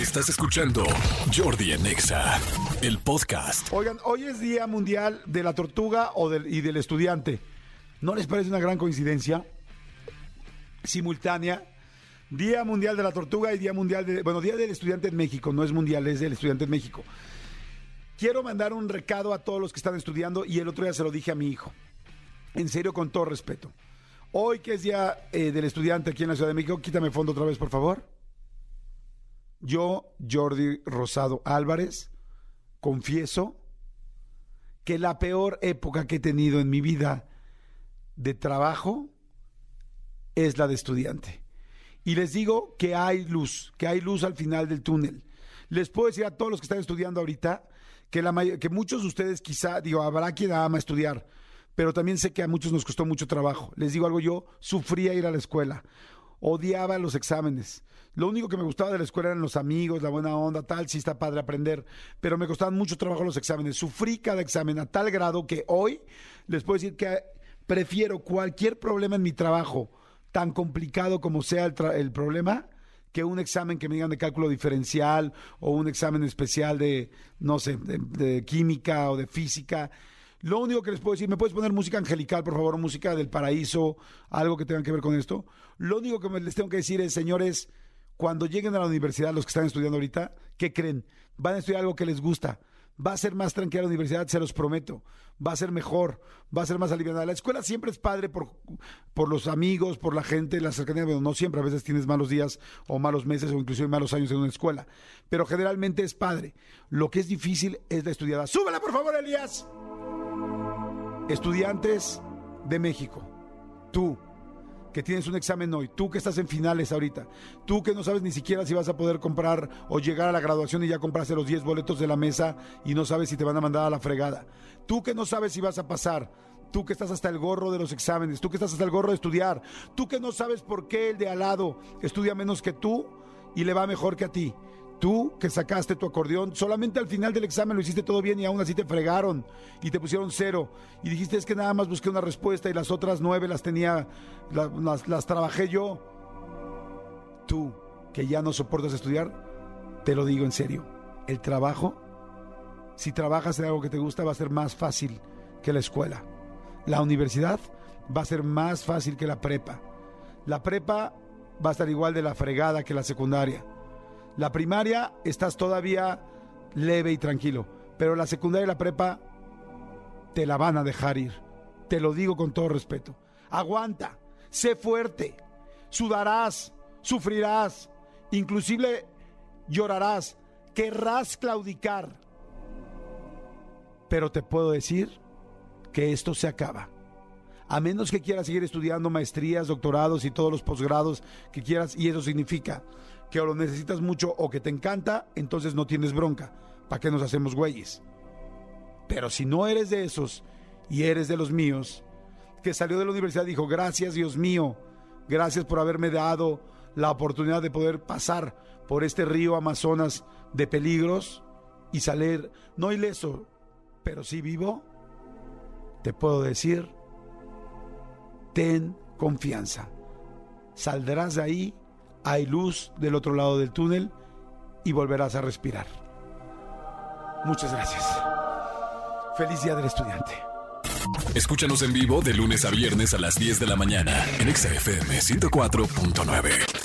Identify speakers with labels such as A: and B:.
A: Estás escuchando Jordi Anexa, el podcast.
B: Oigan, hoy es Día Mundial de la Tortuga o del- y del Estudiante. ¿No les parece una gran coincidencia? Simultánea. Día Mundial de la Tortuga y Día Mundial de... Bueno, Día del Estudiante en México. No es mundial, es del Estudiante en México. Quiero mandar un recado a todos los que están estudiando y el otro día se lo dije a mi hijo. En serio, con todo respeto. Hoy que es Día eh, del Estudiante aquí en la Ciudad de México, quítame fondo otra vez, por favor. Yo, Jordi Rosado Álvarez, confieso que la peor época que he tenido en mi vida de trabajo es la de estudiante. Y les digo que hay luz, que hay luz al final del túnel. Les puedo decir a todos los que están estudiando ahorita que, la que muchos de ustedes quizá, digo, habrá quien ama estudiar, pero también sé que a muchos nos costó mucho trabajo. Les digo algo, yo sufría ir a la escuela, odiaba los exámenes. Lo único que me gustaba de la escuela eran los amigos, la buena onda, tal, sí está padre aprender, pero me costaban mucho trabajo los exámenes. Sufrí cada examen a tal grado que hoy les puedo decir que prefiero cualquier problema en mi trabajo, tan complicado como sea el, problema, que un examen que me digan de cálculo diferencial o un examen especial de, no sé, de química o de física. Lo único que les puedo decir, ¿me puedes poner música angelical, por favor, música del paraíso, algo que tenga que ver con esto? Lo único que les tengo que decir es, señores, cuando lleguen a la universidad, los que están estudiando ahorita, ¿qué creen? Van a estudiar algo que les gusta. Va a ser más tranquila la universidad, se los prometo. Va a ser mejor, va a ser más aliviada. La escuela siempre es padre por, por los amigos, por la gente, la cercanía. Bueno, no siempre, a veces tienes malos días o malos meses o inclusive malos años en una escuela. Pero generalmente es padre. Lo que es difícil es la estudiada. ¡Súbela, por favor, Elías! Estudiantes de México, tú que tienes un examen hoy, tú que estás en finales ahorita, tú que no sabes ni siquiera si vas a poder comprar o llegar a la graduación y ya compraste los 10 boletos de la mesa y no sabes si te van a mandar a la fregada, tú que no sabes si vas a pasar, tú que estás hasta el gorro de los exámenes, tú que estás hasta el gorro de estudiar, tú que no sabes por qué el de al lado estudia menos que tú y le va mejor que a ti. Tú que sacaste tu acordeón, solamente al final del examen lo hiciste todo bien y aún así te fregaron y te pusieron cero. Y dijiste es que nada más busqué una respuesta y las otras nueve las tenía, la- las, las trabajé yo. Tú que ya no soportas estudiar, te lo digo en serio. El trabajo, si trabajas en algo que te gusta, va a ser más fácil que la escuela. La universidad va a ser más fácil que la prepa. La prepa va a estar igual de la fregada que la secundaria. La primaria estás todavía leve y tranquilo, pero la secundaria y la prepa te la van a dejar ir. Te lo digo con todo respeto. Aguanta, sé fuerte, sudarás, sufrirás, inclusive llorarás, querrás claudicar. Pero te puedo decir que esto se acaba. A menos que quieras seguir estudiando maestrías, doctorados y todos los posgrados que quieras, y eso significa que o lo necesitas mucho o que te encanta, entonces no tienes bronca. ¿Para qué nos hacemos güeyes? Pero si no eres de esos y eres de los míos, que salió de la universidad dijo, gracias Dios mío, gracias por haberme dado la oportunidad de poder pasar por este río Amazonas de peligros y salir, no ileso, pero sí vivo, te puedo decir, ten confianza. Saldrás de ahí, hay luz del otro lado del túnel y volverás a respirar. Muchas gracias. Feliz Día del Estudiante.
A: Escúchanos en vivo de lunes a viernes a las 10 de la mañana en Exa FM 104.9.